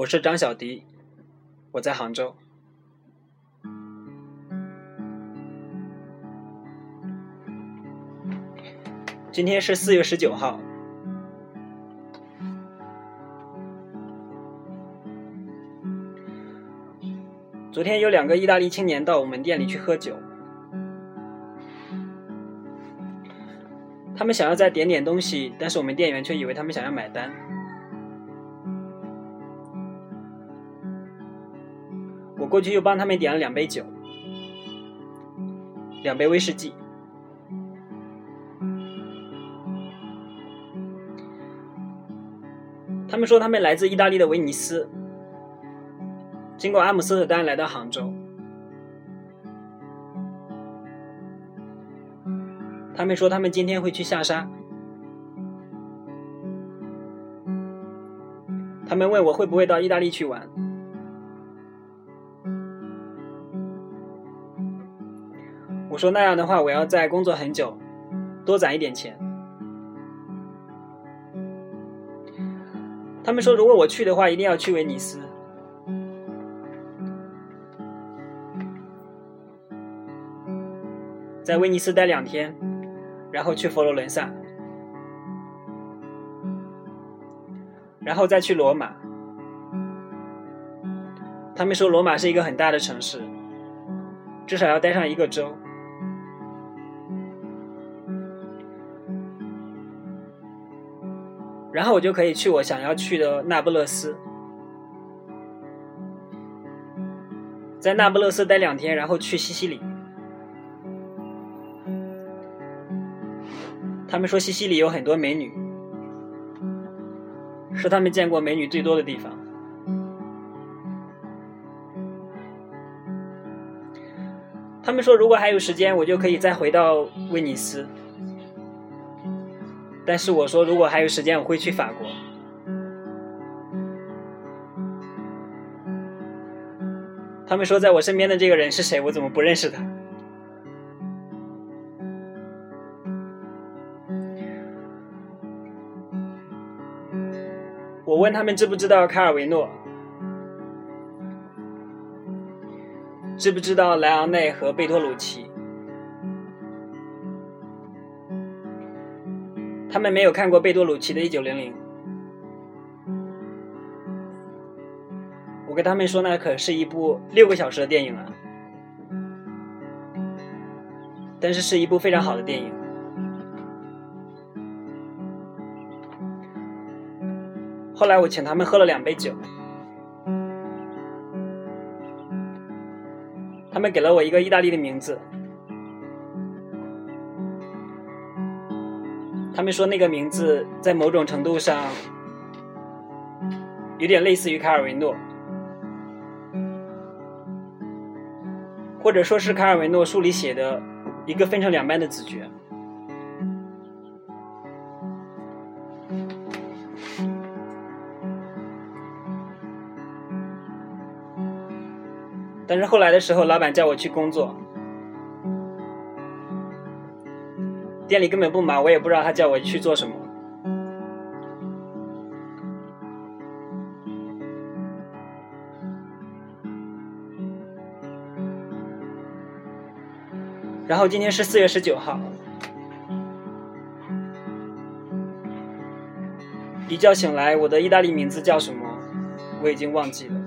我是张小迪，我在杭州。今天是四月十九号。昨天有两个意大利青年到我们店里去喝酒，他们想要再点点东西，但是我们店员却以为他们想要买单。过去又帮他们点了两杯酒，两杯威士忌。他们说他们来自意大利的威尼斯。经过阿姆斯特丹来到杭州，他们说他们今天会去下沙。他们问我会不会到意大利去玩，说那样的话我要再工作很久，多攒一点钱。他们说如果我去的话，一定要去威尼斯。在威尼斯待两天，然后去佛罗伦萨，然后再去罗马。他们说罗马是一个很大的城市，至少要待上一个周。然后我就可以去我想要去的那不勒斯，在那不勒斯待两天，然后去西西里。他们说西西里有很多美女，是他们见过美女最多的地方。他们说如果还有时间，我就可以再回到威尼斯。但是我说如果还有时间，我会去法国。他们说在我身边的这个人是谁？我怎么不认识他？我问他们知不知道卡尔维诺，知不知道莱昂内和贝托鲁奇？他们没有看过贝多鲁奇的《一九零零》。我跟他们说，那可是一部六个小时的电影啊，但是是一部非常好的电影。后来我请他们喝了两杯酒，他们给了我一个意大利的名字，他们说那个名字在某种程度上有点类似于卡尔维诺，或者说是卡尔维诺书里写的一个分成两半的子爵。但是后来的时候，老板叫我去工作，店里根本不忙，我也不知道他叫我去做什么。然后今天是四月十九号，一觉醒来，我的意大利名字叫什么？我已经忘记了。